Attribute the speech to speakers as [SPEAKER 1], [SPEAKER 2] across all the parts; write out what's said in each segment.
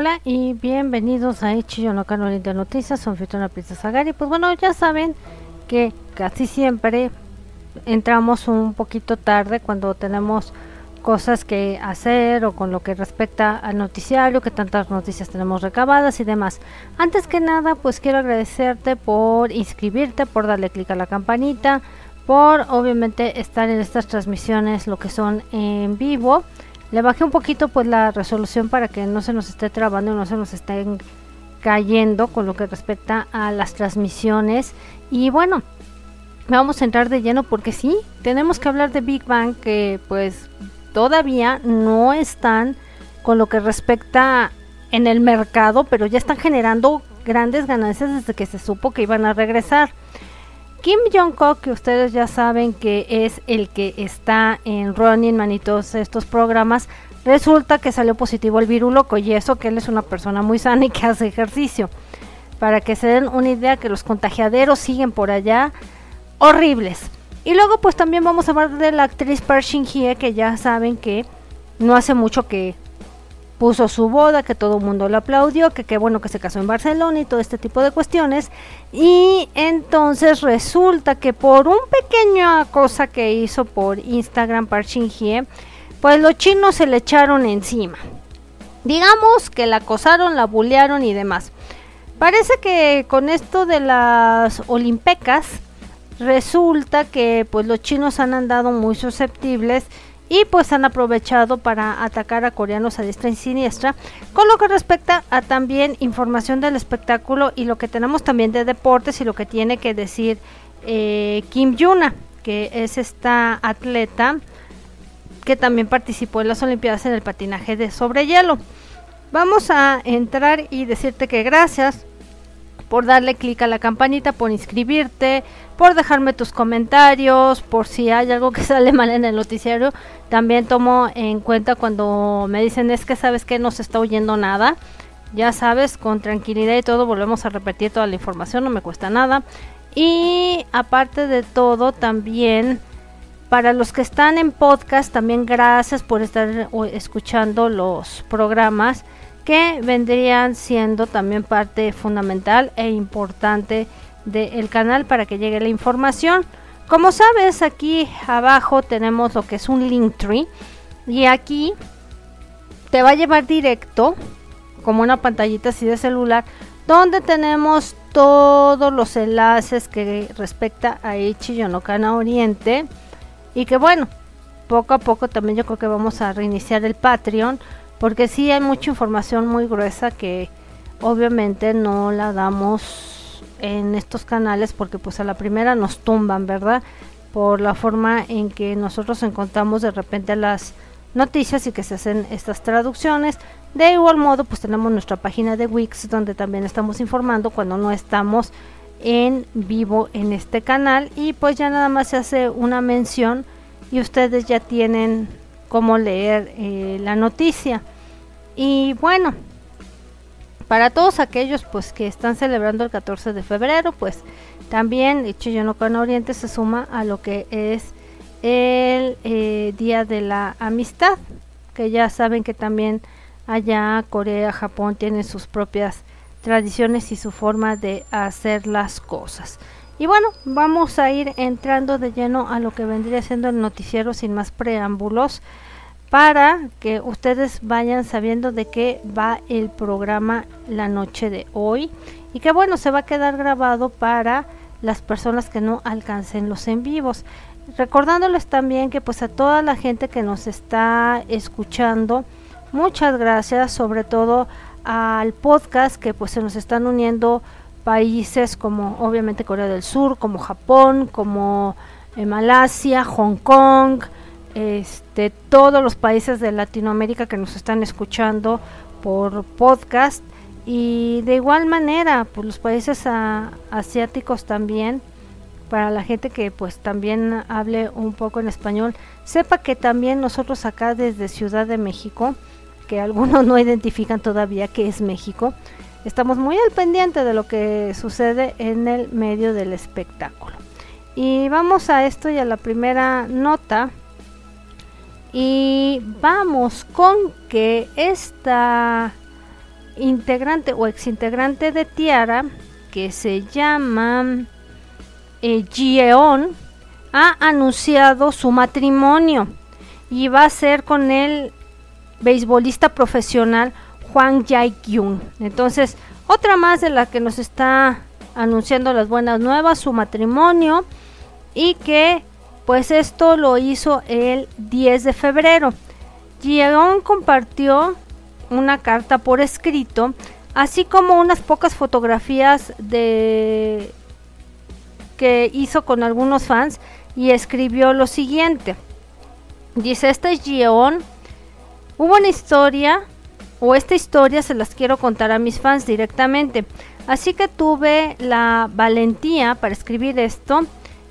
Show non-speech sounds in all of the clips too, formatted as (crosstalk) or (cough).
[SPEAKER 1] Hola y bienvenidos a Ichiyo no de Noticias, soy Fitona Princesa Gary. Pues bueno, ya saben que casi siempre entramos un poquito tarde cuando tenemos cosas que hacer o con lo que respecta al noticiario, que tantas noticias tenemos recabadas y demás. Antes que nada, pues quiero agradecerte por inscribirte, por darle clic a la campanita, por obviamente estar en estas transmisiones, lo que son en vivo. Le bajé un poquito pues la resolución para que no se nos esté trabando y no se nos estén cayendo con lo que respecta a las transmisiones. Y bueno, vamos a entrar de lleno porque sí, tenemos que hablar de Big Bang que pues todavía no están con lo que respecta en el mercado, pero ya están generando grandes ganancias desde que se supo que iban a regresar. Kim Jong-kook, que ustedes ya saben que es el que está en Running Man y todos estos programas, resulta que salió positivo el virus loco y eso que él es una persona muy sana y que hace ejercicio. Para que se den una idea que los contagiaderos siguen por allá horribles. Y luego pues también vamos a hablar de la actriz Park Shin Hye que ya saben que no hace mucho que puso su boda, que todo el mundo lo aplaudió, que qué bueno que se casó en Barcelona y todo este tipo de cuestiones. Y entonces resulta que por un pequeña cosa que hizo por Instagram Park Hye, pues los chinos se le echaron encima. Digamos que la acosaron, la bullearon y demás. Parece que con esto de las olimpecas, resulta que pues los chinos han andado muy susceptibles y pues han aprovechado para atacar a coreanos a diestra y siniestra. Con lo que respecta a también información del espectáculo y lo que tenemos también de deportes y lo que tiene que decir eh, Kim Yuna, que es esta atleta que también participó en las Olimpiadas en el patinaje de sobre hielo. Vamos a entrar y decirte que gracias por darle clic a la campanita, por inscribirte, por dejarme tus comentarios, por si hay algo que (laughs) sale mal en el noticiario. También tomo en cuenta cuando me dicen es que sabes que no se está oyendo nada. Ya sabes, con tranquilidad y todo, volvemos a repetir toda la información, no me cuesta nada. Y aparte de todo, también para los que están en podcast, también gracias por estar escuchando los programas que vendrían siendo también parte fundamental e importante del canal para que llegue la información. Como sabes, aquí abajo tenemos lo que es un link tree y aquí te va a llevar directo como una pantallita así de celular donde tenemos todos los enlaces que respecta a Ichi Yonokana Oriente y que bueno, poco a poco también yo creo que vamos a reiniciar el Patreon porque sí hay mucha información muy gruesa que obviamente no la damos en estos canales porque pues a la primera nos tumban, ¿verdad? Por la forma en que nosotros encontramos de repente las noticias y que se hacen estas traducciones. De igual modo, pues tenemos nuestra página de Wix donde también estamos informando cuando no estamos en vivo en este canal y pues ya nada más se hace una mención y ustedes ya tienen cómo leer eh, la noticia. Y bueno, para todos aquellos pues que están celebrando el 14 de febrero, pues también con Oriente se suma a lo que es el eh, Día de la Amistad, que ya saben que también allá Corea, Japón tienen sus propias tradiciones y su forma de hacer las cosas. Y bueno, vamos a ir entrando de lleno a lo que vendría siendo el noticiero sin más preámbulos para que ustedes vayan sabiendo de qué va el programa la noche de hoy y que bueno, se va a quedar grabado para las personas que no alcancen los en vivos. Recordándoles también que pues a toda la gente que nos está escuchando, muchas gracias, sobre todo al podcast que pues se nos están uniendo países como obviamente Corea del Sur, como Japón, como eh, Malasia, Hong Kong, este, todos los países de Latinoamérica que nos están escuchando por podcast. Y de igual manera pues los países asiáticos también para la gente que pues también hable un poco en español sepa que también nosotros acá desde Ciudad de México que algunos (laughs) no identifican todavía que es México estamos muy al pendiente de lo que sucede en el medio del espectáculo. Y vamos a esto y a la primera nota. Y vamos con que esta integrante o exintegrante de Tiara, que se llama eh, ha anunciado su matrimonio y va a ser con el beisbolista profesional Juan Jae-kyun. Entonces, otra más de la que nos está anunciando las buenas nuevas, su matrimonio y que pues esto lo hizo el 10 de febrero. Jeon compartió una carta por escrito, así como unas pocas fotografías de que hizo con algunos fans y escribió lo siguiente. Dice, esta es Jeon. Hubo una historia, o esta historia se las quiero contar a mis fans directamente. Así que tuve la valentía para escribir esto.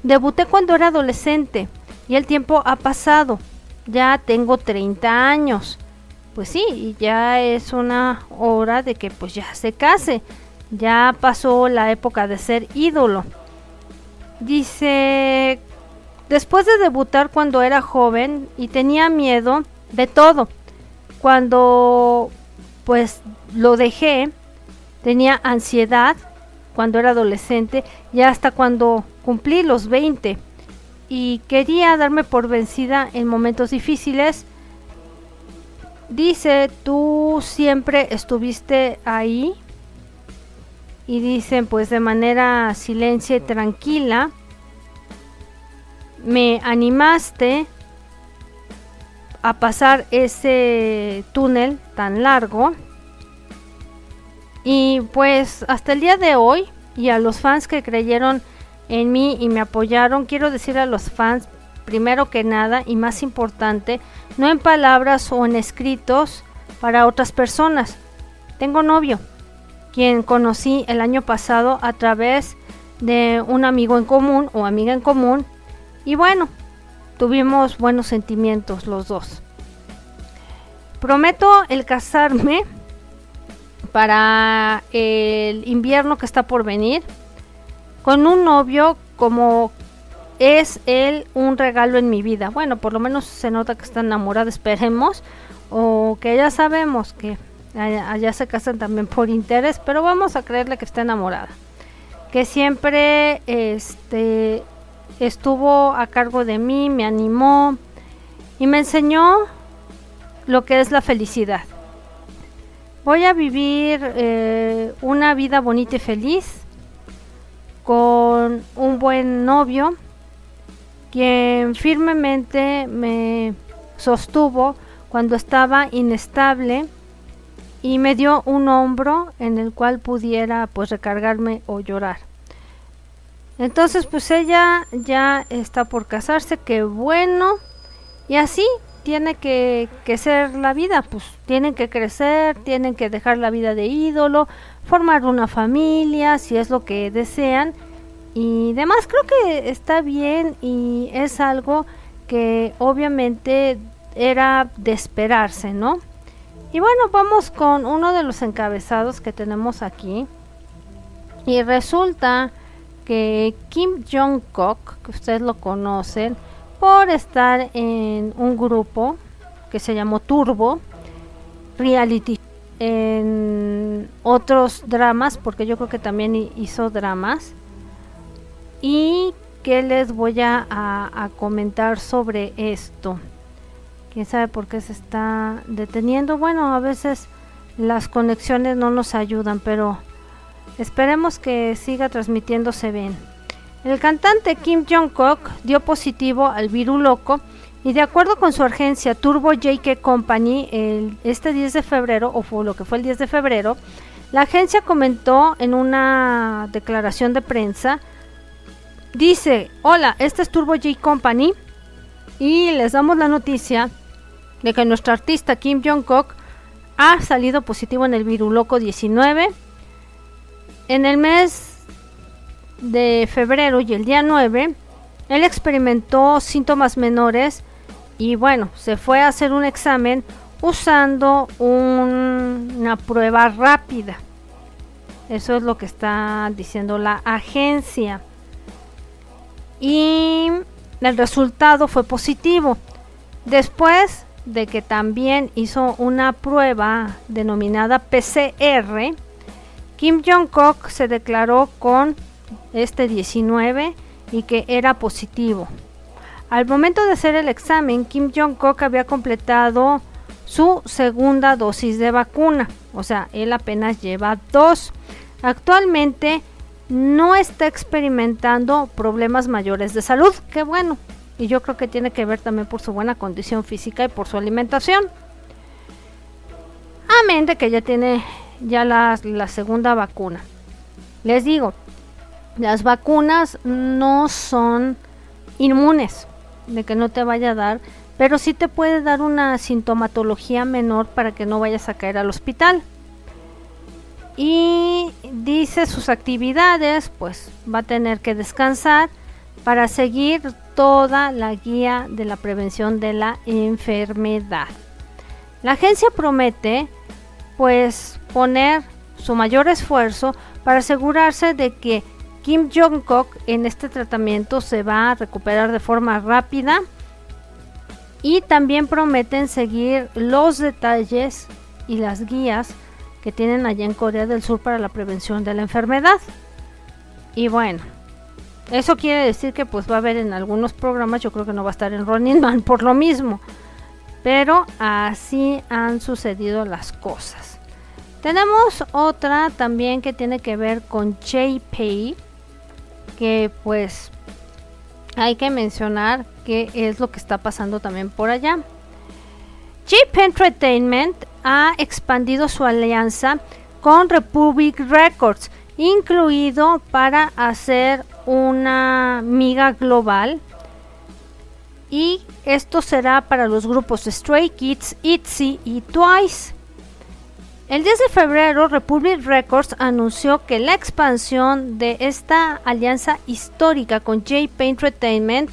[SPEAKER 1] Debuté cuando era adolescente y el tiempo ha pasado. Ya tengo 30 años. Pues sí, ya es una hora de que pues ya se case. Ya pasó la época de ser ídolo. Dice, después de debutar cuando era joven y tenía miedo de todo, cuando pues lo dejé, tenía ansiedad cuando era adolescente y hasta cuando cumplí los 20 y quería darme por vencida en momentos difíciles. Dice, tú siempre estuviste ahí y dicen pues de manera silencia y tranquila, me animaste a pasar ese túnel tan largo y pues hasta el día de hoy y a los fans que creyeron en mí y me apoyaron, quiero decir a los fans primero que nada y más importante, no en palabras o en escritos para otras personas. Tengo novio, quien conocí el año pasado a través de un amigo en común o amiga en común. Y bueno, tuvimos buenos sentimientos los dos. Prometo el casarme para el invierno que está por venir con un novio como es él un regalo en mi vida. Bueno, por lo menos se nota que está enamorada, esperemos. O que ya sabemos que allá, se casan también por interés, pero vamos a creerle que está enamorada. Que siempre este, estuvo a cargo de mí, me animó y me enseñó lo que es la felicidad. Voy a vivir eh, una vida bonita y feliz con un buen novio quien firmemente me sostuvo cuando estaba inestable y me dio un hombro en el cual pudiera pues recargarme o llorar. Entonces pues ella ya está por casarse, qué bueno. Y así tiene que, ser la vida, pues tienen que crecer, tienen que dejar la vida de ídolo, formar una familia, si es lo que desean. Y demás creo que está bien y es algo que obviamente era de esperarse, ¿no? Y bueno, vamos con uno de los encabezados que tenemos aquí. Y resulta que Kim Jong-kook, que ustedes lo conocen, por estar en un grupo que se llamó Turbo, reality, en otros dramas, porque yo creo que también hizo dramas. Y que les voy a, a comentar sobre esto quién sabe por qué se está deteniendo. Bueno, a veces las conexiones no nos ayudan, pero esperemos que siga transmitiéndose bien. El cantante Kim Jong-kook dio positivo al virus loco y de acuerdo con su agencia Turbo JK Company, el, este 10 de febrero, o fue lo que fue el 10 de febrero, la agencia comentó en una declaración de prensa, dice, hola, este es Turbo J Company y les damos la noticia de que nuestro artista Kim Jong-kook ha salido positivo en el Viruloco 19. En el mes de febrero y el día 9, él experimentó síntomas menores y bueno, se fue a hacer un examen usando una prueba rápida. Eso es lo que está diciendo la agencia. Y el resultado fue positivo. Después de que también hizo una prueba denominada PCR, Kim Jong-kook se declaró con este 19 y que era positivo. Al momento de hacer el examen, Kim Jong-kook había completado su segunda dosis de vacuna, o sea, él apenas lleva dos. Actualmente no está experimentando problemas mayores de salud, qué bueno, y yo creo que tiene que ver también por su buena condición física y por su alimentación. Amén de que ya tiene ya la, segunda vacuna. Les digo, las vacunas no son inmunes de que no te vaya a dar, pero sí te puede dar una sintomatología menor para que no vayas a caer al hospital. Y dice sus actividades, pues va a tener que descansar para seguir toda la guía de la prevención de la enfermedad. La agencia promete pues poner su mayor esfuerzo para asegurarse de que Kim Jong-kook en este tratamiento se va a recuperar de forma rápida y también prometen seguir los detalles y las guías que tienen allá en Corea del Sur para la prevención de la enfermedad. Y bueno, eso quiere decir que pues va a haber en algunos programas, yo creo que no va a estar en Running Man por lo mismo. Pero así han sucedido las cosas. Tenemos otra también que tiene que ver con JPay, que pues hay que mencionar que es lo que está pasando también por allá. JP Entertainment ha expandido su alianza con Republic Records, incluido para hacer una miga global y esto será para los grupos Stray Kids, ITZY y Twice. El 10 de febrero, Republic Records anunció que la expansión de esta alianza histórica con JP Entertainment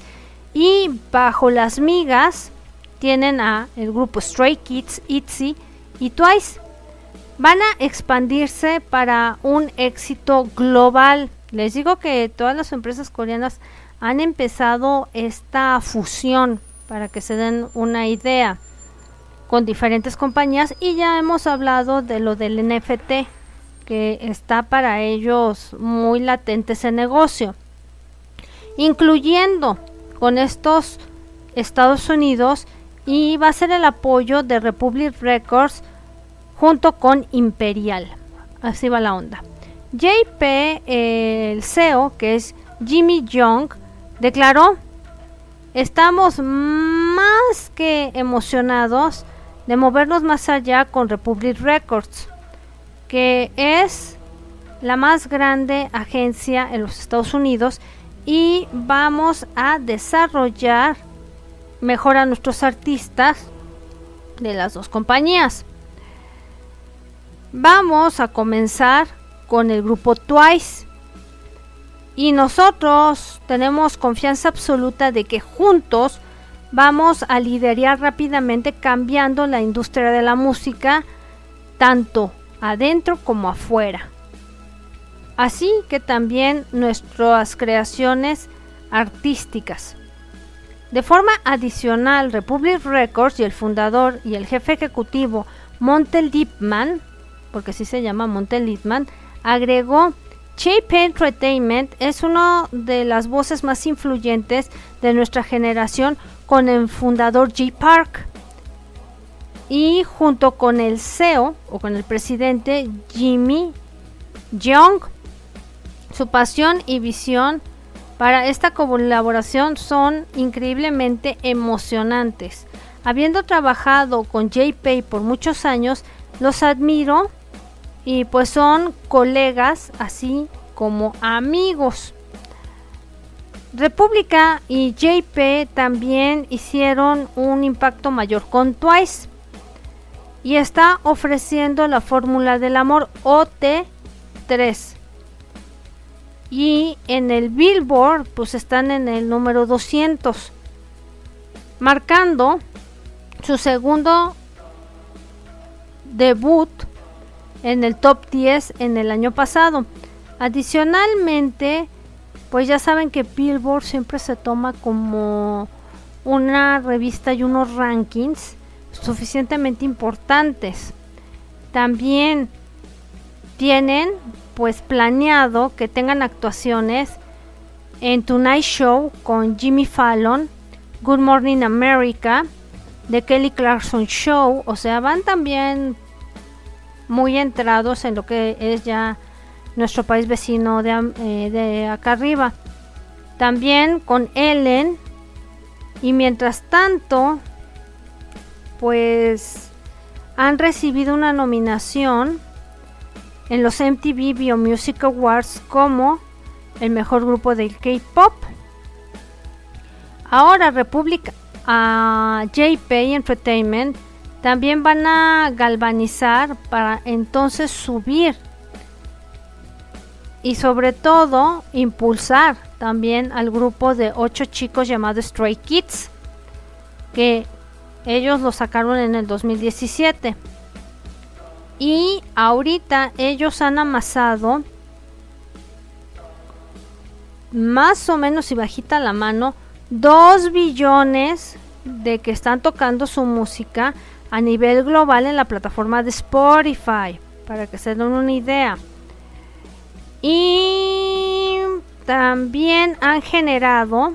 [SPEAKER 1] y bajo las migas tienen a el grupo Stray Kids, ITZY y Twice. Van a expandirse para un éxito global. Les digo que todas las empresas coreanas han empezado esta fusión para que se den una idea con diferentes compañías y ya hemos hablado de lo del NFT que está para ellos muy latente ese negocio. Incluyendo con estos Estados Unidos y va a ser el apoyo de Republic Records junto con Imperial. Así va la onda. JP, el CEO, que es Jimmy Young, declaró, estamos más que emocionados de movernos más allá con Republic Records, que es la más grande agencia en los Estados Unidos y vamos a desarrollar mejor a nuestros artistas de las dos compañías. Vamos a comenzar con el grupo Twice. Y nosotros tenemos confianza absoluta de que juntos vamos a liderar rápidamente cambiando la industria de la música, tanto adentro como afuera. Así que también nuestras creaciones artísticas. De forma adicional, Republic Records y el fundador y el jefe ejecutivo Montel Lipman, porque así se llama Montel Lipman, agregó Shape Entertainment es una de las voces más influyentes de nuestra generación con el fundador G Park y junto con el CEO o con el presidente Jimmy Young su pasión y visión para esta colaboración son increíblemente emocionantes. Habiendo trabajado con JP por muchos años, los admiro y pues son colegas así como amigos. República y JP también hicieron un impacto mayor con Twice y está ofreciendo la fórmula del amor OT3 y en el Billboard pues están en el número 200 marcando su segundo debut en el top 10 en el año pasado. Adicionalmente, pues ya saben que Billboard siempre se toma como una revista y unos rankings suficientemente importantes. También tienen pues planeado que tengan actuaciones en Tonight Show con Jimmy Fallon, Good Morning America, The Kelly Clarkson Show, o sea, van también muy entrados en lo que es ya nuestro país vecino de, eh, de acá arriba. También con Ellen. Y mientras tanto, pues han recibido una nominación en los MTV Video Music Awards como el mejor grupo del K-pop. Ahora República a JP Entertainment también van a galvanizar para entonces subir y sobre todo impulsar también al grupo de ocho chicos llamado Stray Kids que ellos lo sacaron en el 2017 y ahorita ellos han amasado más o menos si bajita la mano 2 billones de que están tocando su música a nivel global en la plataforma de Spotify para que se den una idea y también han generado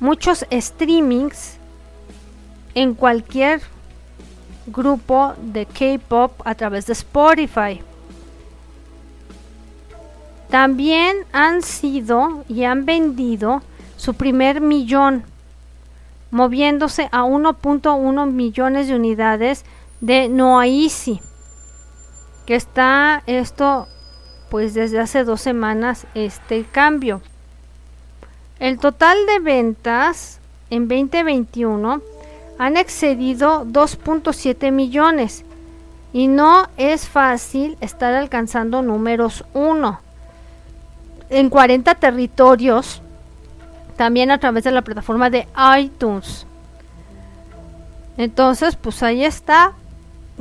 [SPEAKER 1] muchos streamings en cualquier grupo de K-pop a través de Spotify. También han sido y han vendido su primer millón, moviéndose a 1.1 millones de unidades de Noaisi, que está esto pues desde hace dos semanas este cambio. El total de ventas en 2021 han excedido 2.7 millones y no es fácil estar alcanzando números 1 en 40 territorios, también a través de la plataforma de iTunes. Entonces, pues ahí está,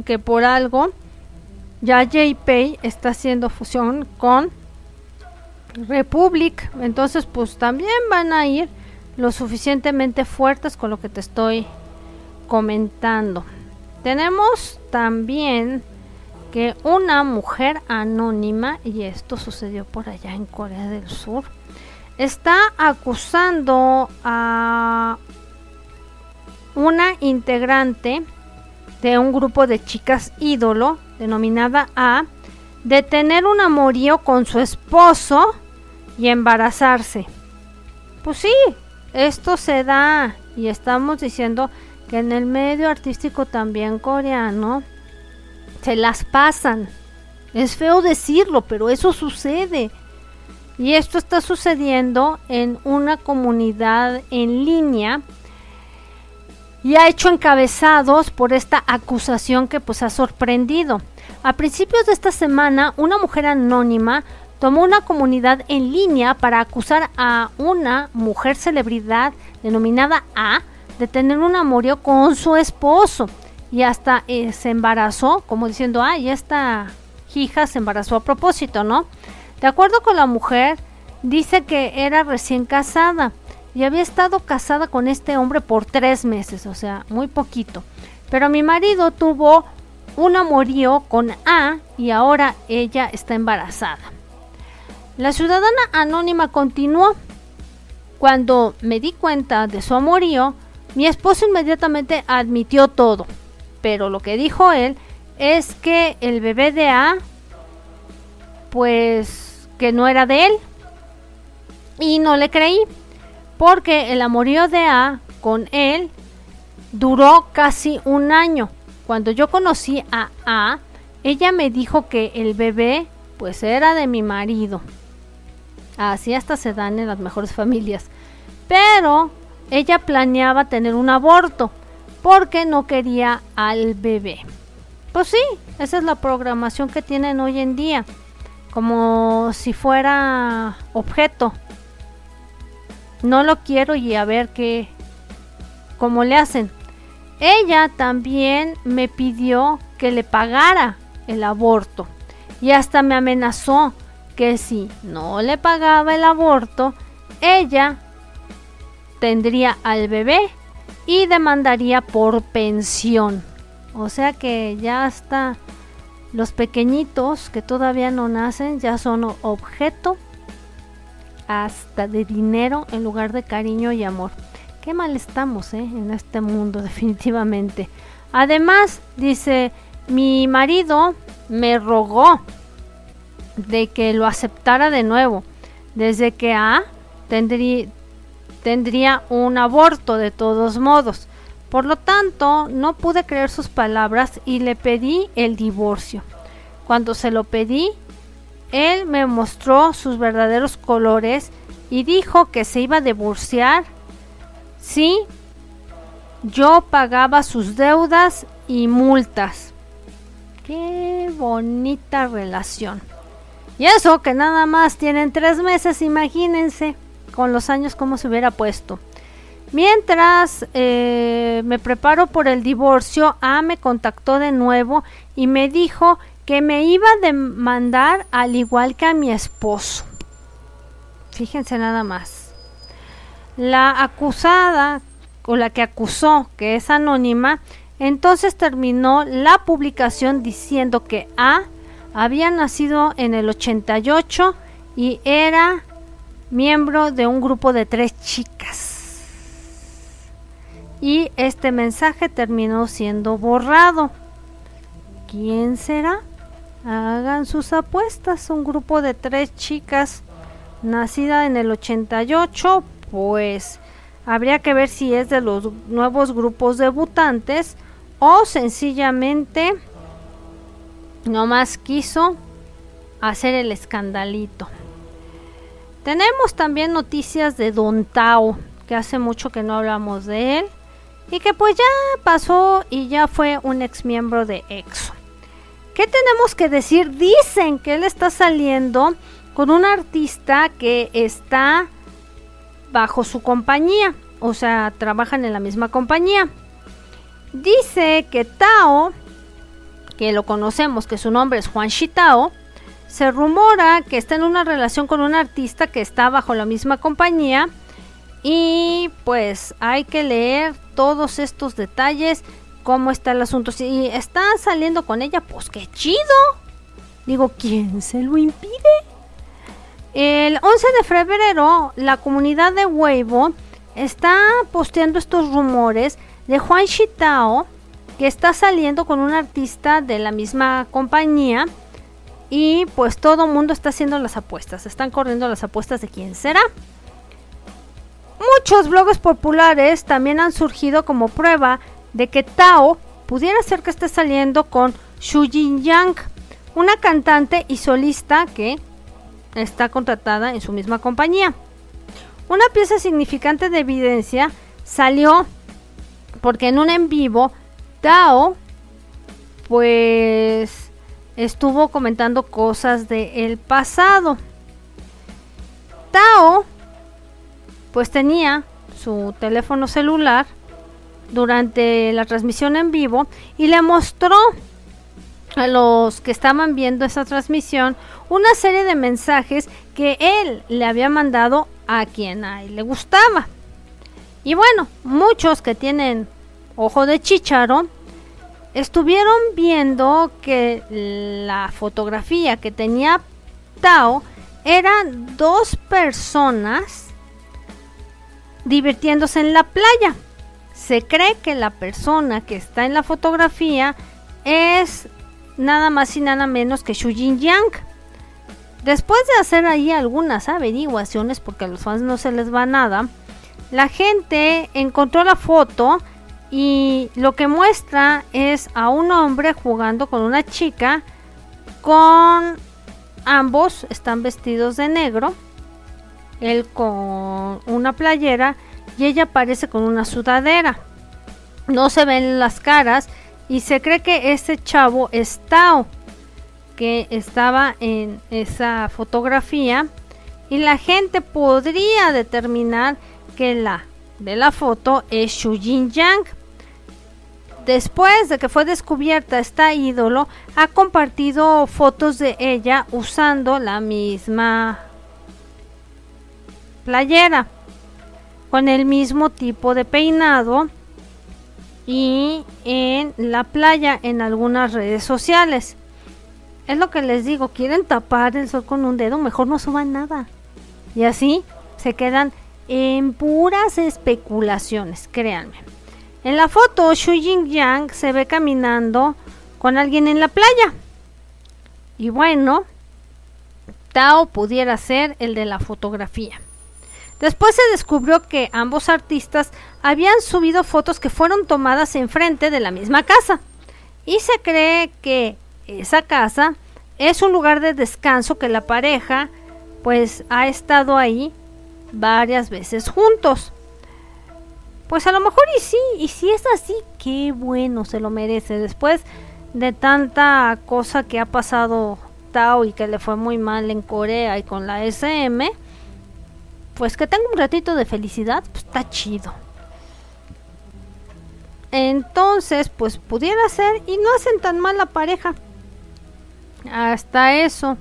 [SPEAKER 1] que por algo ya JPay está haciendo fusión con Republic. Entonces, pues también van a ir lo suficientemente fuertes con lo que te estoy comentando. Tenemos también que una mujer anónima, y esto sucedió por allá en Corea del Sur, está acusando a una integrante de un grupo de chicas ídolo denominada A de tener un amorío con su esposo y embarazarse. Pues sí, esto se da y estamos diciendo que en el medio artístico también coreano se las pasan. Es feo decirlo, pero eso sucede. Y esto está sucediendo en una comunidad en línea y ha hecho encabezados por esta acusación que pues ha sorprendido. A principios de esta semana, una mujer anónima tomó una comunidad en línea para acusar a una mujer celebridad denominada A de tener un amorío con su esposo y hasta eh, se embarazó, como diciendo, ay, esta hija se embarazó a propósito, ¿no? De acuerdo con la mujer, dice que era recién casada y había estado casada con este hombre por tres meses, o sea, muy poquito. Pero mi marido tuvo un amorío con A y ahora ella está embarazada. La ciudadana anónima continuó. Cuando me di cuenta de su amorío, mi esposo inmediatamente admitió todo. Pero lo que dijo él es que el bebé de A, pues que no era de él. Y no le creí porque el amorío de A con él duró casi un año. Cuando yo conocí a A, ella me dijo que el bebé pues era de mi marido. Así hasta se dan en las mejores familias. Pero ella planeaba tener un aborto porque no quería al bebé. Pues sí, esa es la programación que tienen hoy en día. Como si fuera objeto no lo quiero y a ver qué, cómo le hacen. Ella también me pidió que le pagara el aborto y hasta me amenazó que si no le pagaba el aborto, ella tendría al bebé y demandaría por pensión. O sea que ya hasta los pequeñitos que todavía no nacen ya son objeto hasta de dinero en lugar de cariño y amor. Qué mal estamos ¿eh? en este mundo (laughs) definitivamente. Además, dice, mi marido me rogó de que lo aceptara de nuevo, desde que A tendría, tendría un aborto de todos modos. Por lo tanto, no pude creer sus palabras y le pedí el divorcio. Cuando se lo pedí, él me mostró sus verdaderos colores y dijo que se iba a divorciar si yo pagaba sus deudas y multas. Qué bonita relación. Y eso que nada más tienen tres meses, imagínense con los años cómo se hubiera puesto. Mientras eh, me preparo por el divorcio, A me contactó de nuevo y me dijo que me iba a demandar al igual que a mi esposo. Fíjense nada más. La acusada o la que acusó, que es anónima, entonces terminó la publicación diciendo que A había nacido en el 88 y era miembro de un grupo de tres chicas. Y este mensaje terminó siendo borrado. ¿Quién será? Hagan sus apuestas. Un grupo de tres chicas nacida en el 88, pues habría que ver si es de los nuevos grupos debutantes o sencillamente no más quiso hacer el escandalito. Tenemos también noticias de Don Tao, que hace mucho que no hablamos de él y que pues ya pasó y ya fue un ex miembro de EXO. ¿Qué tenemos que decir? Dicen que él está saliendo con un artista que está bajo su compañía, o sea, trabajan en la misma compañía. Dice que Tao, que lo conocemos, que su nombre es Juan Shitao, se rumora que está en una relación con un artista que está bajo la misma compañía y pues hay que leer todos estos detalles, cómo está el asunto. Si está saliendo con ella, pues qué chido. Digo, ¿quién se lo impide? El 11 de febrero, la comunidad de Weibo está posteando estos rumores de Juan Shitao, que está saliendo con un artista de la misma compañía y pues todo el mundo está haciendo las apuestas, están corriendo las apuestas de quién será. Muchos blogs populares también han surgido como prueba de que Tao pudiera ser que esté saliendo con Xu Yang, una cantante y solista que está contratada en su misma compañía. Una pieza significante de evidencia salió porque en un en vivo Tao pues estuvo comentando cosas del pasado. Tao pues tenía su teléfono celular durante la transmisión en vivo y le mostró a los que estaban viendo esa transmisión una serie de mensajes que él le había mandado a quien a él le gustaba. Y bueno, muchos que tienen ojo de chicharo estuvieron viendo que la fotografía que tenía Tao eran dos personas divirtiéndose en la playa. Se cree que la persona que está en la fotografía es nada más y nada menos que Xu Yang. Después de hacer ahí algunas averiguaciones, porque a los fans no se les va nada, la gente encontró la foto y lo que muestra es a un hombre jugando con una chica con ambos están vestidos de negro él con una playera y ella aparece con una sudadera. No se ven las caras y se cree que ese chavo es Tao que estaba en esa fotografía. Y la gente podría determinar que la de la foto es Xu Yang Después de que fue descubierta esta ídolo, ha compartido fotos de ella usando la misma playera, con el mismo tipo de peinado y en la playa en algunas redes sociales. Es lo que les digo, quieren tapar el sol con un dedo, mejor no suban nada. Y así se quedan en puras especulaciones, créanme. En la foto, Xu Yang se ve caminando con alguien en la playa. Y bueno, Tao pudiera ser el de la fotografía. Después se descubrió que ambos artistas habían subido fotos que fueron tomadas enfrente de la misma casa. Y se cree que esa casa es un lugar de descanso que la pareja pues ha estado ahí varias veces juntos. Pues a lo mejor y sí, y si es así, qué bueno, se lo merece. Después de tanta cosa que ha pasado Tao y que le fue muy mal en Corea y con la SM, pues que tenga un ratito de felicidad, pues está chido. Entonces, pues pudiera ser y no hacen tan mal la pareja. Hasta eso.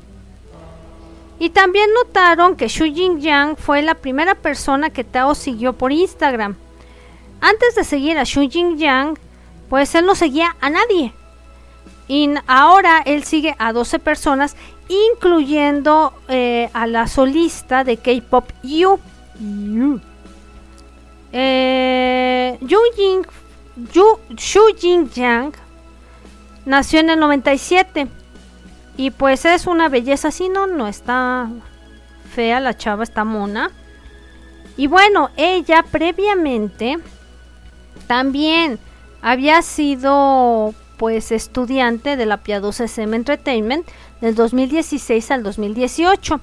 [SPEAKER 1] Y también notaron que Xu Jingyang fue la primera persona que Tao siguió por Instagram. Antes de seguir a Xu Jingyang, pues él no seguía a nadie. Y ahora él sigue a 12 personas, incluyendo eh, a la solista de K-pop Yu. Yu. Eh, Yu Jing, Yu, Xu Jingyang nació en el 97 y pues es una belleza así, no, no está fea, la chava está mona. Y bueno, ella previamente también había sido pues estudiante de la piadosa SM Entertainment del 2016 al 2018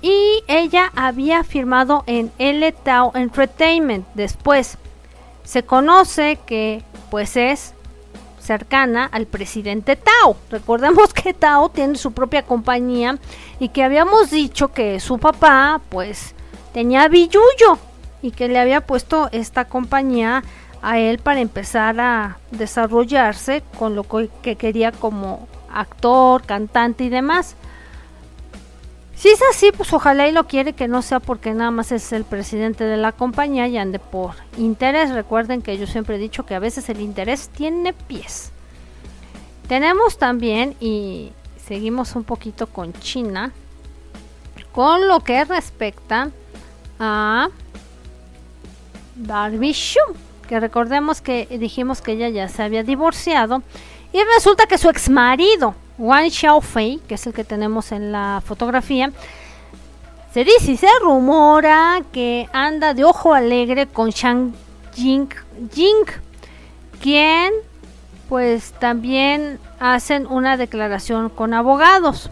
[SPEAKER 1] y ella había firmado en L Tao Entertainment después se conoce que pues es cercana al presidente Tao. Recordemos que Tao tiene su propia compañía y que habíamos dicho que su papá pues tenía billuyo y que le había puesto esta compañía a él para empezar a desarrollarse con lo que quería como actor, cantante y demás. Si es así, pues ojalá y lo quiere que no sea porque nada más es el presidente de la compañía y ande por interés. Recuerden que yo siempre he dicho que a veces el interés tiene pies. Tenemos también, y seguimos un poquito con China, con lo que respecta a Barbie que recordemos que dijimos que ella ya se había divorciado y resulta que su ex marido Wang Xiaofei, que es el que tenemos en la fotografía, se dice y se rumora que anda de ojo alegre con Shang Jing, Jing quien pues también hacen una declaración con abogados.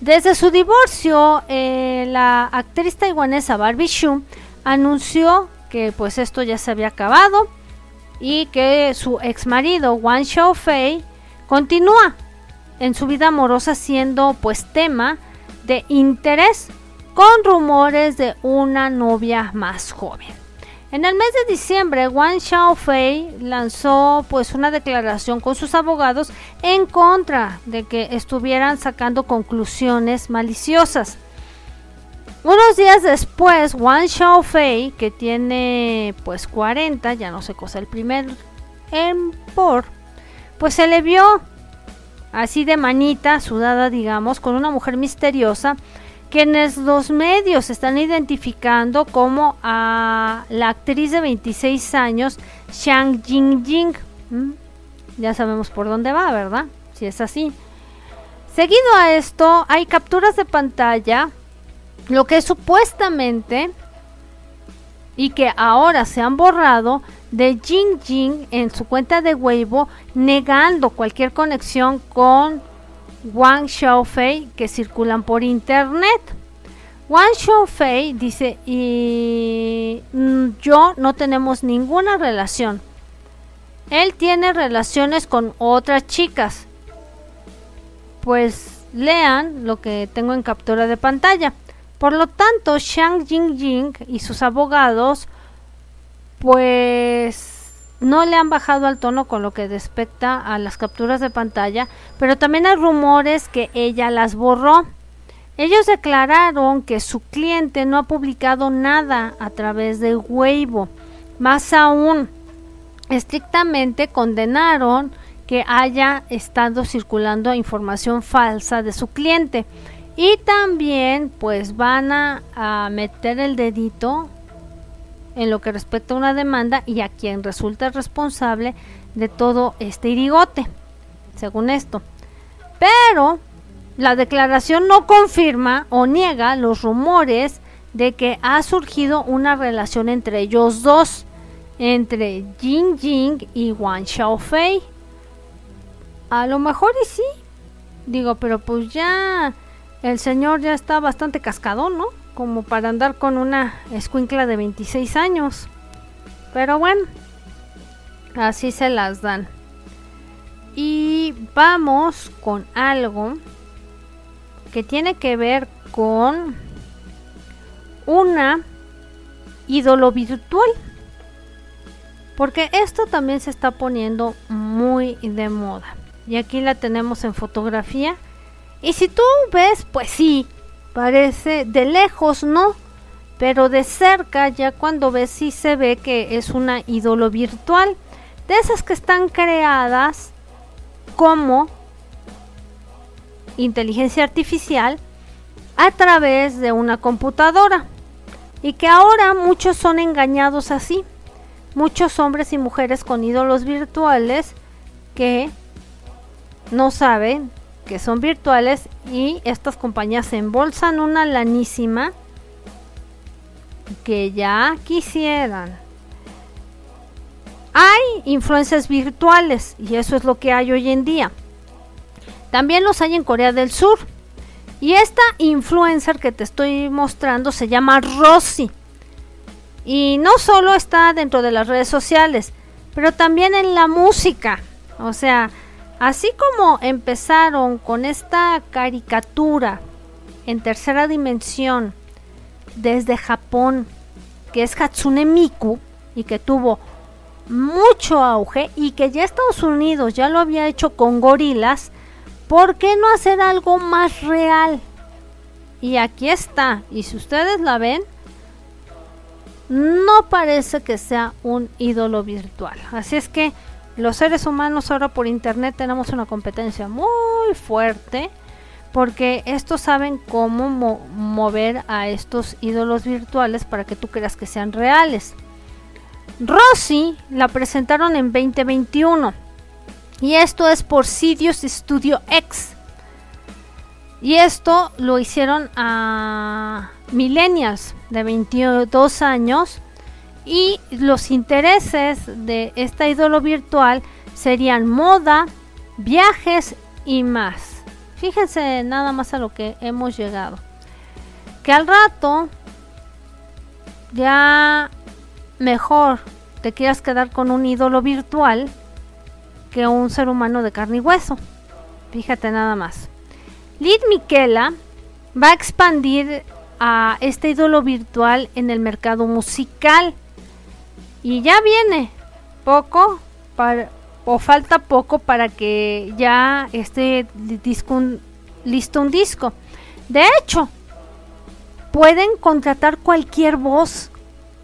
[SPEAKER 1] Desde su divorcio, eh, la actriz taiwanesa Barbie Xu anunció que pues esto ya se había acabado y que su ex marido Wang Xiaofei continúa en su vida amorosa siendo pues tema de interés con rumores de una novia más joven. En el mes de diciembre, Wang Xiaofei lanzó pues una declaración con sus abogados en contra de que estuvieran sacando conclusiones maliciosas. Unos días después, Wang Xiaofei, que tiene pues 40, ya no sé cosa el primer en por, pues se le vio así de manita, sudada, digamos, con una mujer misteriosa, quienes los medios están identificando como a la actriz de 26 años, Shang Jingjing. ¿Mm? Ya sabemos por dónde va, ¿verdad? Si es así. Seguido a esto, hay capturas de pantalla, lo que supuestamente y que ahora se han borrado de Jing Jing en su cuenta de Weibo negando cualquier conexión con Wang Xiaofei que circulan por internet. Wang Xiaofei dice, y mm, yo no tenemos ninguna relación. Él tiene relaciones con otras chicas. Pues lean lo que tengo en captura de pantalla. Por lo tanto, Shang Jingjing y sus abogados pues no le han bajado al tono con lo que respecta a las capturas de pantalla, pero también hay rumores que ella las borró. Ellos declararon que su cliente no ha publicado nada a través de Weibo. Más aún, estrictamente condenaron que haya estado circulando información falsa de su cliente. Y también pues van a, meter el dedito en lo que respecta a una demanda y a quien resulta responsable de todo este irigote, según esto. Pero la declaración no confirma o niega los rumores de que ha surgido una relación entre ellos dos, entre Jing Jing y Wang Xiaofei. A lo mejor y sí. Digo, pero pues ya el señor ya está bastante cascado, ¿no? Como para andar con una escuincla de 26 años. Pero bueno, así se las dan. Y vamos con algo que tiene que ver con una ídolo virtual. Porque esto también se está poniendo muy de moda. Y aquí la tenemos en fotografía. Y si tú ves, pues sí, parece de lejos, ¿no? Pero de cerca, ya cuando ves, sí se ve que es una ídolo virtual. De esas que están creadas como inteligencia artificial a través de una computadora. Y que ahora muchos son engañados así. Muchos hombres y mujeres con ídolos virtuales que no saben que son virtuales y estas compañías se embolsan una lanísima que ya quisieran. Hay influencias virtuales y eso es lo que hay hoy en día. También los hay en Corea del Sur. Y esta influencer que te estoy mostrando se llama Rosy. Y no solo está dentro de las redes sociales, pero también en la música. O sea, así como empezaron con esta caricatura en tercera dimensión desde Japón, que es Hatsune Miku, y que tuvo mucho auge, y que ya Estados Unidos ya lo había hecho con gorilas, ¿por qué no hacer algo más real? Y aquí está, y si ustedes la ven, no parece que sea un ídolo virtual. Así es que los seres humanos ahora por internet tenemos una competencia muy fuerte porque estos saben cómo mover a estos ídolos virtuales para que tú creas que sean reales. Rosy la presentaron en 2021 y esto es por Sidious Studio X. Y esto lo hicieron a millennials de 22 años. Y los intereses de esta ídolo virtual serían moda, viajes y más. Fíjense nada más a lo que hemos llegado. Que al rato ya mejor te quieras quedar con un ídolo virtual que un ser humano de carne y hueso. Fíjate nada más. Lid Miquela va a expandir a este ídolo virtual en el mercado musical. Y ya viene poco para, o falta poco para que ya esté listo un disco. De hecho, pueden contratar cualquier voz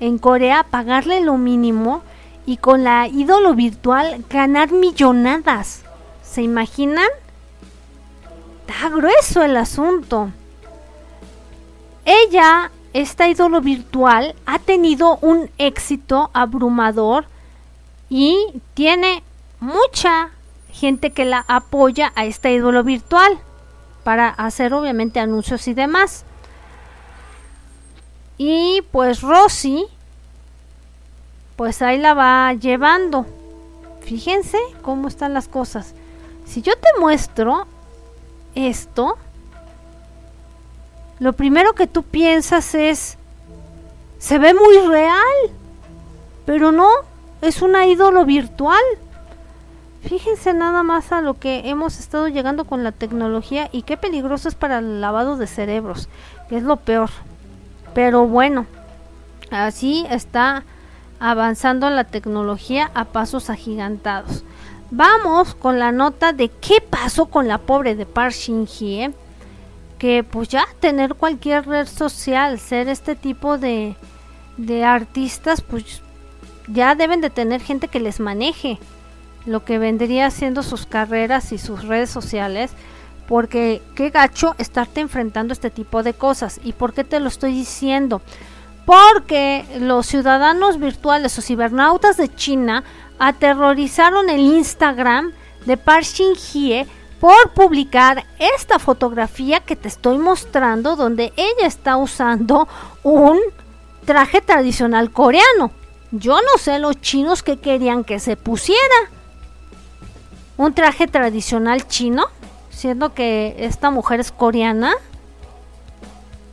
[SPEAKER 1] en Corea, pagarle lo mínimo y con la ídolo virtual ganar millonadas. ¿Se imaginan? Está grueso el asunto. Ella, esta ídolo virtual, ha tenido un éxito abrumador y tiene mucha gente que la apoya a esta ídolo virtual para hacer obviamente anuncios y demás. Y pues Rosy pues ahí la va llevando. Fíjense cómo están las cosas. Si yo te muestro esto, lo primero que tú piensas es, se ve muy real, pero no, es una ídolo virtual. Fíjense nada más a lo que hemos estado llegando con la tecnología y qué peligroso es para el lavado de cerebros, que es lo peor. Pero bueno, así está avanzando la tecnología a pasos agigantados. Vamos con la nota de qué pasó con la pobre de Park Shin Hye, que pues ya tener cualquier red social, ser este tipo de, de artistas, pues ya deben de tener gente que les maneje lo que vendría siendo sus carreras y sus redes sociales, porque qué gacho estarte enfrentando este tipo de cosas. ¿Y por qué te lo estoy diciendo? Porque los ciudadanos virtuales o cibernautas de China aterrorizaron el Instagram de Park Shin-hye por publicar esta fotografía que te estoy mostrando donde ella está usando un traje tradicional coreano. Yo no sé los chinos que querían que se pusiera. Un traje tradicional chino, siendo que esta mujer es coreana.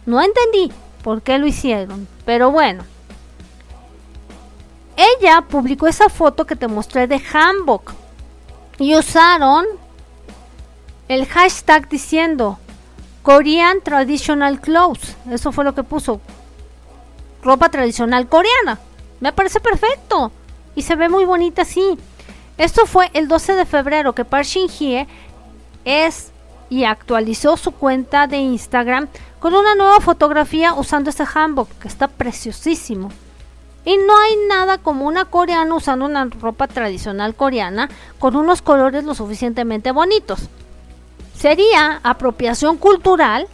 [SPEAKER 1] No entendí por qué lo hicieron, pero bueno. Ella publicó esa foto que te mostré de Hanbok y usaron el hashtag diciendo Korean Traditional Clothes. Eso fue lo que puso. Ropa tradicional coreana. Me parece perfecto. Y se ve muy bonita así. Esto fue el 12 de febrero que Park Shin-hye es y actualizó su cuenta de Instagram con una nueva fotografía usando este hanbok que está preciosísimo. Y no hay nada como una coreana usando una ropa tradicional coreana con unos colores lo suficientemente bonitos. Sería apropiación cultural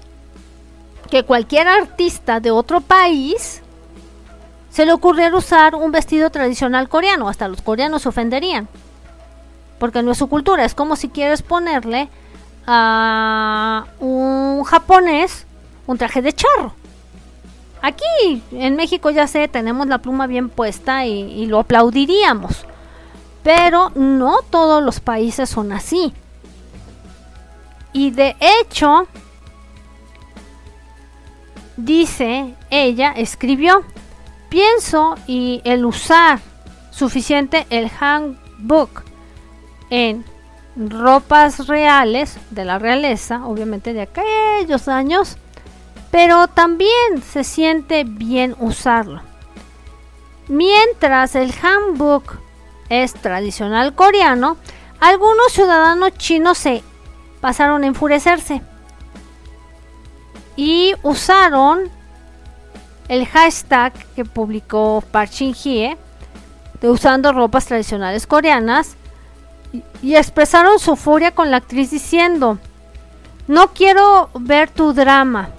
[SPEAKER 1] que cualquier artista de otro país se le ocurriera usar un vestido tradicional coreano. Hasta los coreanos se ofenderían. Porque no es su cultura. Es como si quieres ponerle a un japonés un traje de charro. Aquí en México ya sé, tenemos la pluma bien puesta y, lo aplaudiríamos. Pero no todos los países son así. Y de hecho, dice ella, escribió, pienso y el usar suficiente el handbook en ropas reales de la realeza, obviamente de aquellos años, pero también se siente bien usarlo. Mientras el handbook es tradicional coreano, algunos ciudadanos chinos se pasaron a enfurecerse y usaron el hashtag que publicó Park Shin-hye de usando ropas tradicionales coreanas y expresaron su furia con la actriz diciendo, no quiero ver tu drama,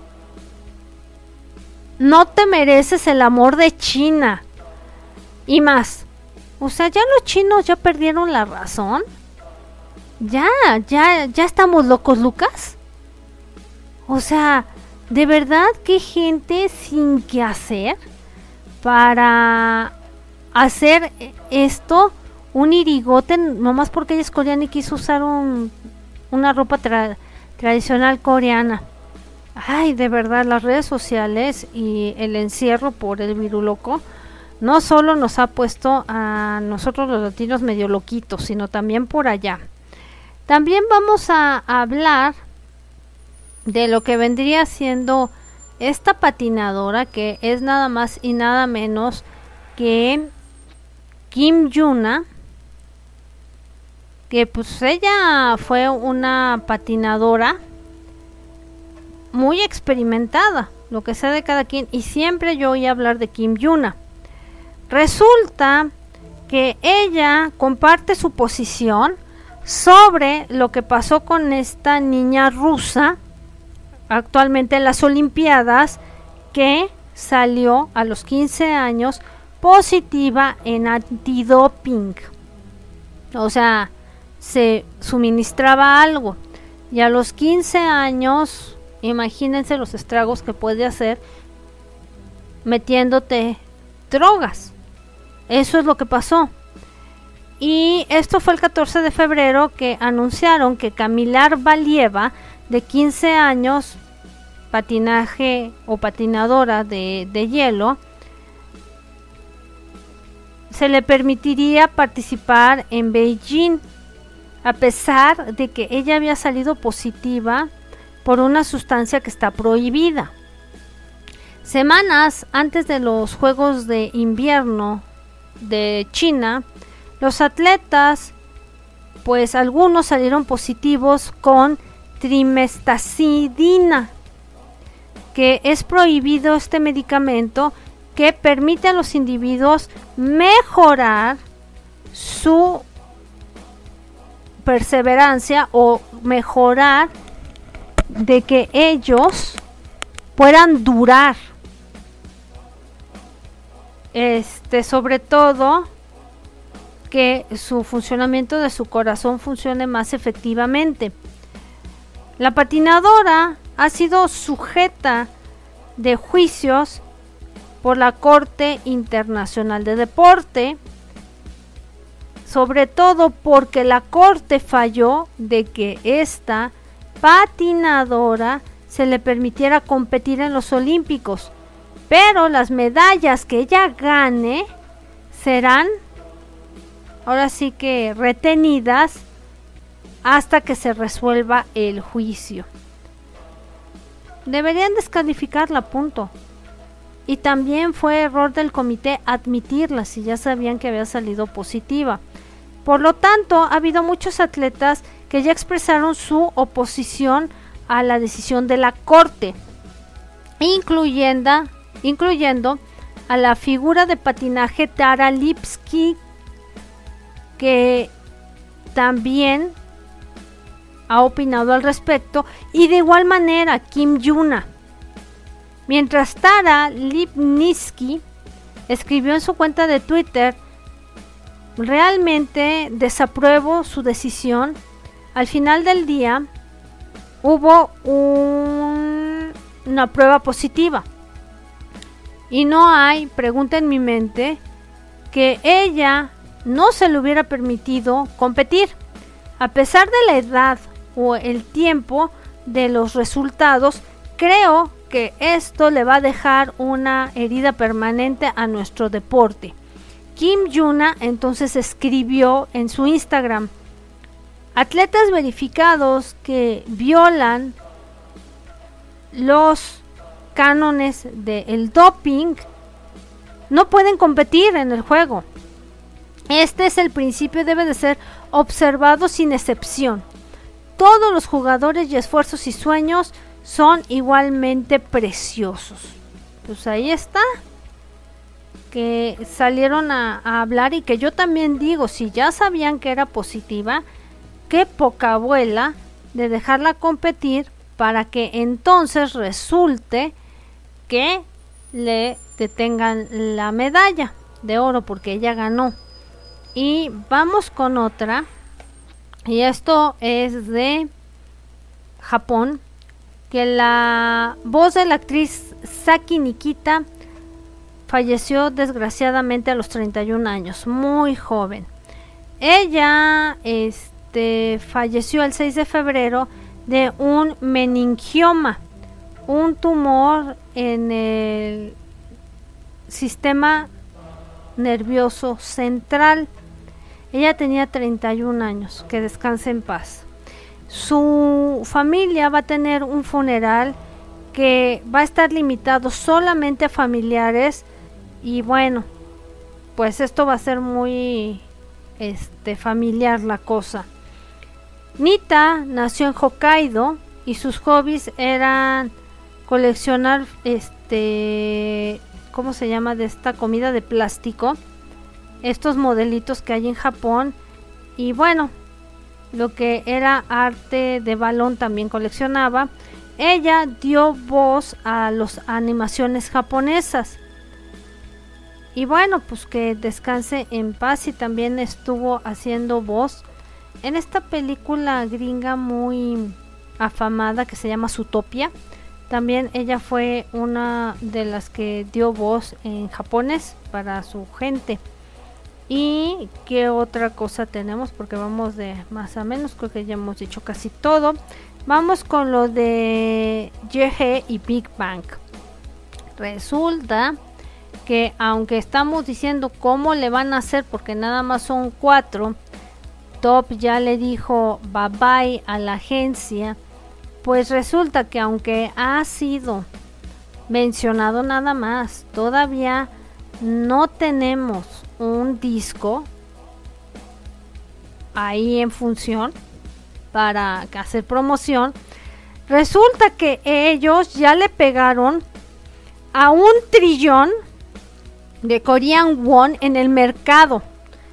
[SPEAKER 1] no te mereces el amor de China. Y más. O sea, ya los chinos ya perdieron la razón. Ya, ya, ya estamos locos, Lucas. O sea, de verdad qué gente sin qué hacer para hacer esto un irigote nomás porque ella es coreana y quiso usar un, una ropa tradicional coreana. Ay, de verdad, las redes sociales y el encierro por el virus loco no solo nos ha puesto a nosotros los latinos medio loquitos, sino también por allá. También vamos a hablar de lo que vendría siendo esta patinadora que es nada más y nada menos que Kim Yuna, que pues ella fue una patinadora muy experimentada, lo que sea de cada quien, y siempre yo oí hablar de Kim Yuna. Resulta que ella comparte su posición sobre lo que pasó con esta niña rusa actualmente en las Olimpiadas que salió a los 15 años positiva en antidoping. O sea, se suministraba algo y a los 15 años Imagínense los estragos que puede hacer metiéndote drogas. Eso es lo que pasó. Y esto fue el 14 de febrero que anunciaron que Camilar Valieva, de 15 años, patinaje o patinadora de, de hielo, se le permitiría participar en Beijing, a pesar de que ella había salido positiva por una sustancia que está prohibida. Semanas antes de los Juegos de Invierno de China, los atletas, pues algunos salieron positivos con trimestacidina, que es prohibido este medicamento que permite a los individuos mejorar su perseverancia o mejorar de que ellos puedan durar. Este, sobre todo que su funcionamiento de su corazón funcione más efectivamente. La patinadora ha sido sujeta de juicios por la Corte Internacional de Deporte, sobre todo porque la Corte falló de que esta patinadora se le permitiera competir en los Olímpicos, pero las medallas que ella gane serán ahora sí que retenidas hasta que se resuelva el juicio. Deberían descalificarla, punto. Y también fue error del comité admitirla si ya sabían que había salido positiva. Por lo tanto, ha habido muchos atletas que ya expresaron su oposición a la decisión de la Corte, incluyendo, incluyendo a la figura de patinaje Tara Lipski, que también ha opinado al respecto, y de igual manera Kim Yuna. Mientras Tara Lipnitsky escribió en su cuenta de Twitter, realmente desapruebo su decisión. Al final del día, hubo una prueba positiva. Y no hay pregunta en mi mente que ella no se le hubiera permitido competir. A pesar de la edad o el tiempo de los resultados, creo que esto le va a dejar una herida permanente a nuestro deporte. Kim Yuna entonces escribió en su Instagram, Atletas verificados que violan los cánones del doping no pueden competir en el juego. Este es el principio, debe de ser observado sin excepción. Todos los jugadores y esfuerzos y sueños son igualmente preciosos. Pues ahí está. Que salieron a, a hablar y que yo también digo, si ya sabían que era positiva, qué poca abuela de dejarla competir para que entonces resulte que le detengan la medalla de oro porque ella ganó. Y vamos con otra. Y esto es de Japón. Que la voz de la actriz Saki Nikita falleció desgraciadamente a los 31 años, muy joven. Ella, es este, falleció el 6 de febrero de un meningioma, un tumor en el sistema nervioso central. Ella tenía 31 años, que descanse en paz. Su familia va a tener un funeral que va a estar limitado solamente a familiares y bueno, pues esto va a ser muy este familiar la cosa. Nita nació en Hokkaido y sus hobbies eran coleccionar este ¿cómo se llama? de esta comida de plástico. Estos modelitos que hay en Japón y bueno, lo que era arte de balón también coleccionaba. Ella dio voz a las animaciones japonesas. Y bueno, pues que descanse en paz y también estuvo haciendo voz en esta película gringa muy afamada que se llama Zootopia, también ella fue una de las que dio voz en japonés para su gente. ¿Y qué otra cosa tenemos? Porque vamos de más a menos, creo que ya hemos dicho casi todo. Vamos con lo de YG y Big Bang. Resulta que aunque estamos diciendo cómo le van a hacer, porque nada más son cuatro, Top ya le dijo bye bye a la agencia, pues resulta que aunque ha sido mencionado nada más, todavía no tenemos un disco ahí en función para hacer promoción. Resulta que ellos ya le pegaron a un trillón de Korean Won en el mercado,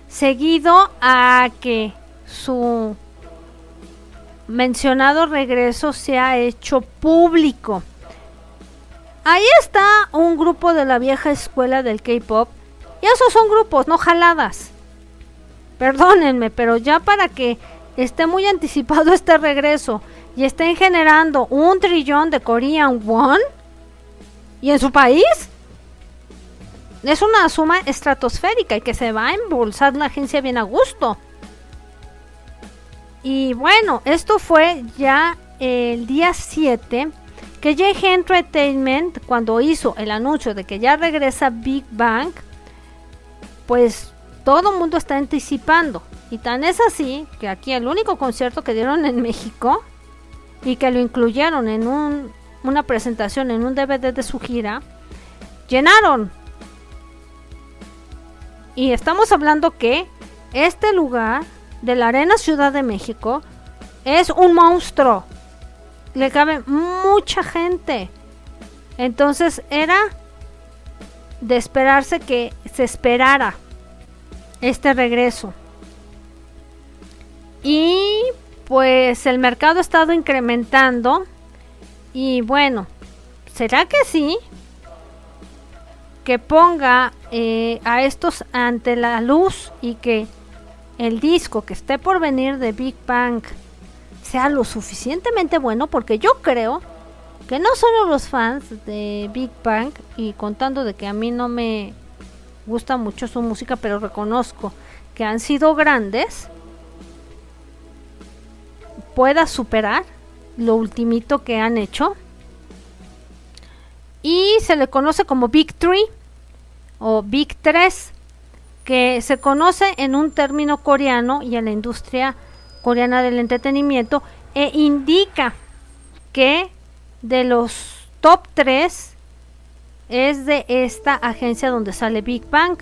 [SPEAKER 1] seguido a que su mencionado regreso se ha hecho público. Ahí está un grupo de la vieja escuela del K-pop. Y esos son grupos, no jaladas. Perdónenme, pero ya para que esté muy anticipado (laughs) este regreso y estén generando un trillón de Korean Won y en su país, es una suma estratosférica y que se va a embolsar la agencia bien a gusto. Y bueno, esto fue ya el día 7 que JG Entertainment, cuando hizo el anuncio de que ya regresa Big Bang, pues todo el mundo está anticipando. Y tan es así que aquí el único concierto que dieron en México y que lo incluyeron en un, una presentación en un DVD de su gira, llenaron. Y estamos hablando que este lugar de la Arena Ciudad de México es un monstruo. Le cabe mucha gente. Entonces era de esperarse que se esperara este regreso. Y pues el mercado ha estado incrementando. Y bueno, ¿será que sí? Que ponga eh, a estos ante la luz y que el disco que esté por venir de Big Bang sea lo suficientemente bueno porque yo creo que no solo los fans de Big Bang y contando de que a mí no me gusta mucho su música pero reconozco que han sido grandes pueda superar lo ultimito que han hecho. Y se le conoce como Big 3 o Big 3 que se conoce en un término coreano y en la industria coreana del entretenimiento e indica que de los top 3 es de esta agencia donde sale Big Bang.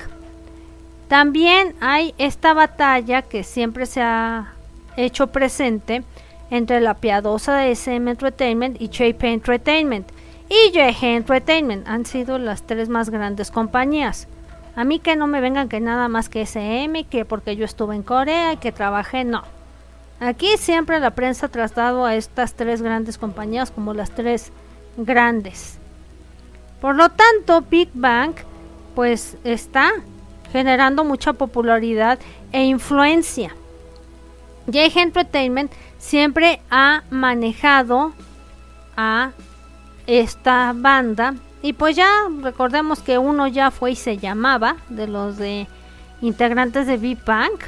[SPEAKER 1] También hay esta batalla que siempre se ha hecho presente entre la piadosa de SM Entertainment y JP Entertainment y JG Entertainment han sido las tres más grandes compañías. A mí que no me vengan que nada más que SM, que porque yo estuve en Corea y que trabajé, no. Aquí siempre la prensa ha tratado a estas tres grandes compañías como las tres grandes. Por lo tanto, Big Bang pues está generando mucha popularidad e influencia. JG Entertainment siempre ha manejado a esta banda y pues ya recordemos que uno ya fue y se llamaba de los de integrantes de Big Bang.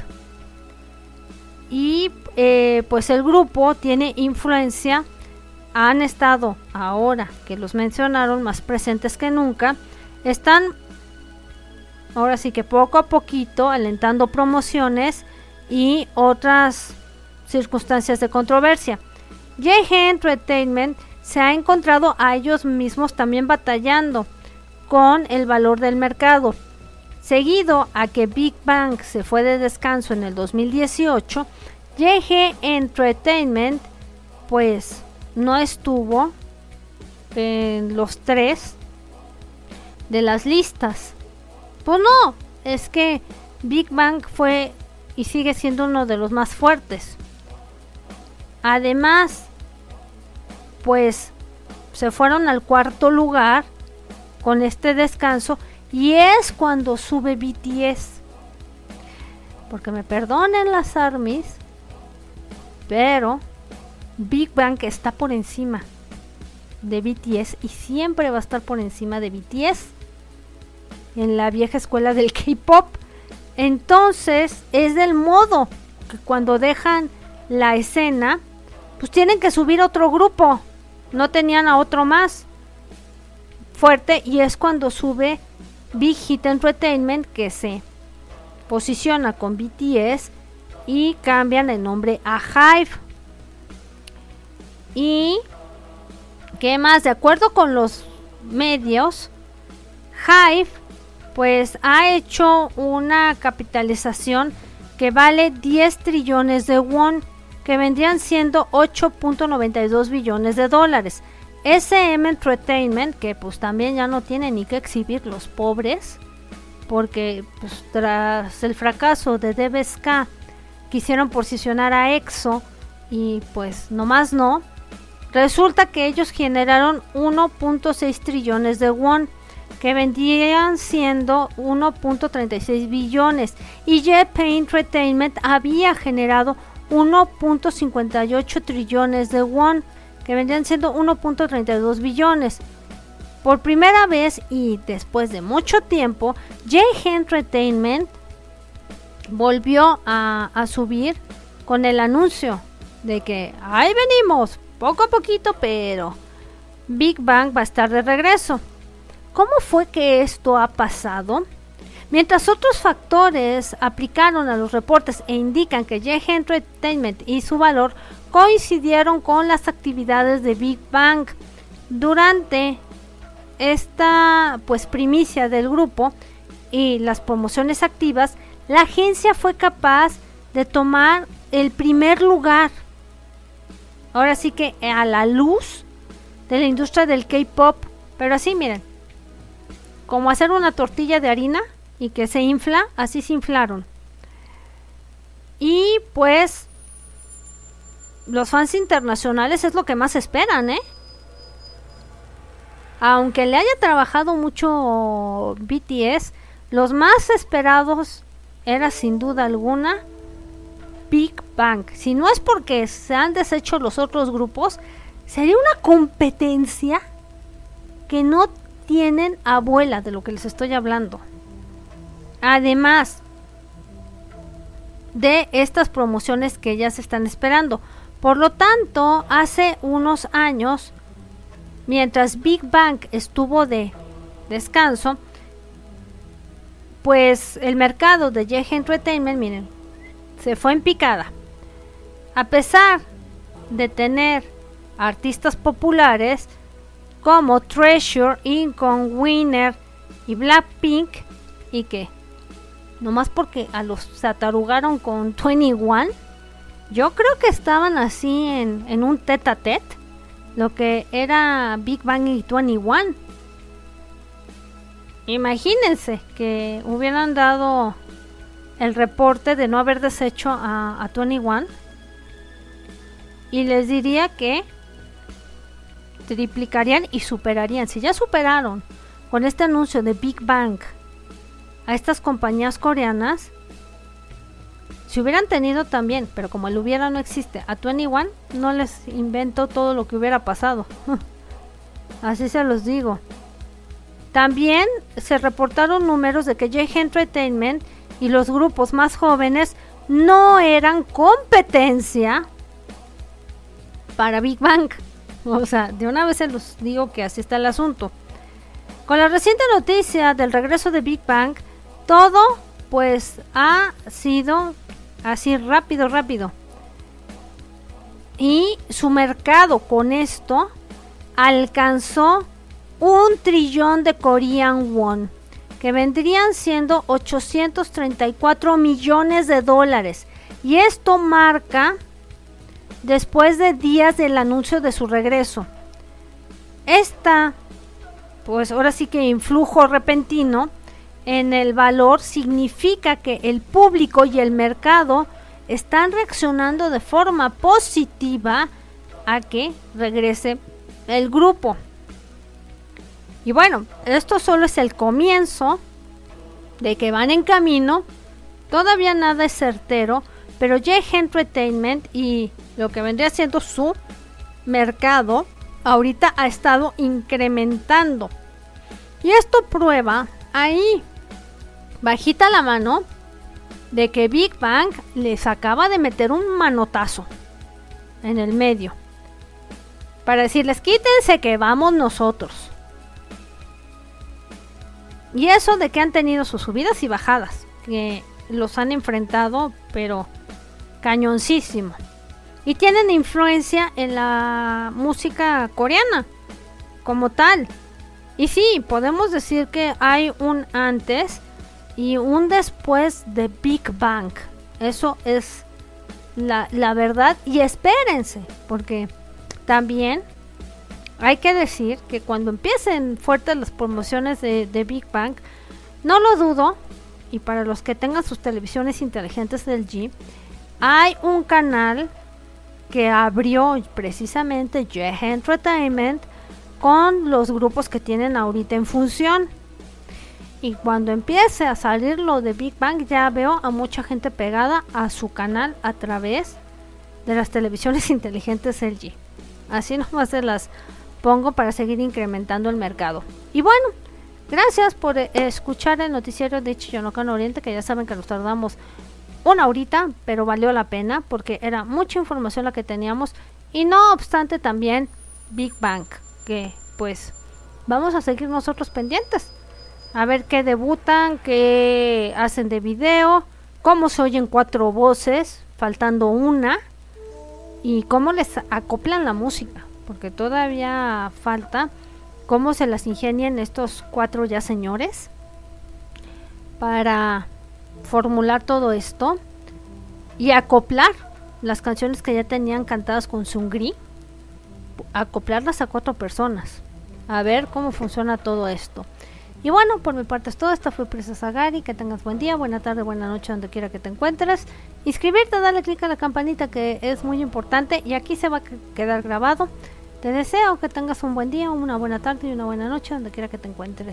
[SPEAKER 1] Y eh, pues el grupo tiene influencia. Han estado ahora que los mencionaron más presentes que nunca. Están ahora sí que poco a poquito alentando promociones y otras circunstancias de controversia. JG Entertainment se ha encontrado a ellos mismos también batallando con el valor del mercado. Seguido a que Big Bang se fue de descanso en el 2018, YG Entertainment pues no estuvo en los tres de las listas. Pues no, es que Big Bang fue y sigue siendo uno de los más fuertes. Además, pues se fueron al cuarto lugar con este descanso y es cuando sube BTS. Porque me perdonen las armies, pero Big Bang está por encima de BTS y siempre va a estar por encima de BTS en la vieja escuela del K-pop. Entonces es del modo que cuando dejan la escena, pues tienen que subir otro grupo no tenían a otro más fuerte y es cuando sube Big Hit Entertainment que se posiciona con BTS y cambian el nombre a Hive. Y qué más, de acuerdo con los medios, Hive pues ha hecho una capitalización que vale 10 trillones de won que vendrían siendo 8.92 billones de dólares. SM Entertainment, que pues también ya no tiene ni que exhibir los pobres, porque pues, tras el fracaso de DBSK quisieron posicionar a EXO y pues nomás no. Resulta que ellos generaron 1.6 trillones de won, que vendían siendo 1.36 billones, y JP Entertainment había generado 1.58 trillones de won, que vendían siendo 1.32 billones. Por primera vez y después de mucho tiempo, J Entertainment volvió a, subir con el anuncio de que ahí venimos, poco a poquito, pero Big Bang va a estar de regreso. ¿Cómo fue que esto ha pasado? Mientras otros factores aplicaron a los reportes e indican que J Entertainment y su valor coincidieron con las actividades de Big Bang durante esta pues primicia del grupo y las promociones activas, la agencia fue capaz de tomar el primer lugar. Ahora sí que a la luz de la industria del K-pop, pero así miren, como hacer una tortilla de harina y que se infla, así se inflaron. Y pues los fans internacionales es lo que más esperan, ¿eh? Aunque le haya trabajado mucho BTS, los más esperados era sin duda alguna Big Bang. Si no es porque se han deshecho los otros grupos, sería una competencia que no tienen abuela de lo que les estoy hablando. Además de estas promociones que ya se están esperando. Por lo tanto, hace unos años, mientras Big Bang estuvo de descanso, pues el mercado de J Entertainment, miren, se fue en picada. A pesar de tener artistas populares como Treasure, Incon, Winner y Blackpink, y que nomás porque a los se atarugaron con (laughs) 21, yo creo que estaban así en, en un tete a tete, lo que era Big Bang y 21. Imagínense que hubieran dado el reporte de no haber deshecho a, a 21 y les diría que triplicarían y superarían. Si ya superaron con este anuncio de Big Bang a estas compañías coreanas, si hubieran tenido también, pero como el hubiera no existe, a 21, no les invento todo lo que hubiera pasado. (laughs) Así se los digo. También se reportaron números de que J Entertainment y los grupos más jóvenes no eran competencia para Big Bang. (laughs) O sea, de una vez se los digo que así está el asunto. Con la reciente noticia del regreso de Big Bang, todo pues ha sido así rápido, rápido. Y su mercado con esto alcanzó un trillón de Korean won que vendrían siendo 834 millones de dólares. Y esto marca después de días del anuncio de su regreso. Esta, pues ahora sí que influjo repentino en el valor significa que el público y el mercado están reaccionando de forma positiva a que regrese el grupo. Y bueno, esto solo es el comienzo de que van en camino. Todavía nada es certero, pero J Entertainment y lo que vendría siendo su mercado ahorita ha estado incrementando. Y esto prueba ahí, bajita la mano, de que Big Bang les acaba de meter un manotazo en el medio. Para decirles, quítense que vamos nosotros. Y eso de que han tenido sus subidas y bajadas, que los han enfrentado, pero cañoncísimo. Y tienen influencia en la música coreana, como tal. Y sí, podemos decir que hay un antes y un después de Big Bang. Eso es la, la verdad. Y espérense, porque también hay que decir que cuando empiecen fuertes las promociones de, Big Bang, No lo dudo, y para los que tengan sus televisiones inteligentes del G, hay un canal que abrió precisamente J Entertainment con los grupos que tienen ahorita en función. Y cuando empiece a salir lo de Big Bang, ya veo a mucha gente pegada a su canal a través de las televisiones (laughs) inteligentes LG. Así nomás se las pongo para seguir incrementando el mercado. Y bueno, gracias por eh, escuchar el noticiero de Chiyonocan Oriente, que ya saben que nos tardamos una horita, pero valió la pena porque era mucha información la que teníamos. Y no obstante también Big Bang, que pues vamos a seguir nosotros pendientes a ver qué debutan, qué hacen de video, cómo se oyen cuatro voces, faltando una, y cómo les acoplan la música, porque todavía falta cómo se las ingenian estos cuatro ya señores para formular todo esto y acoplar las canciones que ya tenían cantadas con Sungri, acoplarlas a cuatro personas, a ver cómo funciona todo esto. Y bueno, por mi parte es todo. Esta fue Princesa Gary. Que tengas buen día, buena tarde, buena noche, donde quiera que te encuentres. Inscribirte, dale clic a la campanita que es muy importante y aquí se va a quedar grabado. Te deseo que tengas un buen día, una buena tarde y una buena noche, donde quiera que te encuentres.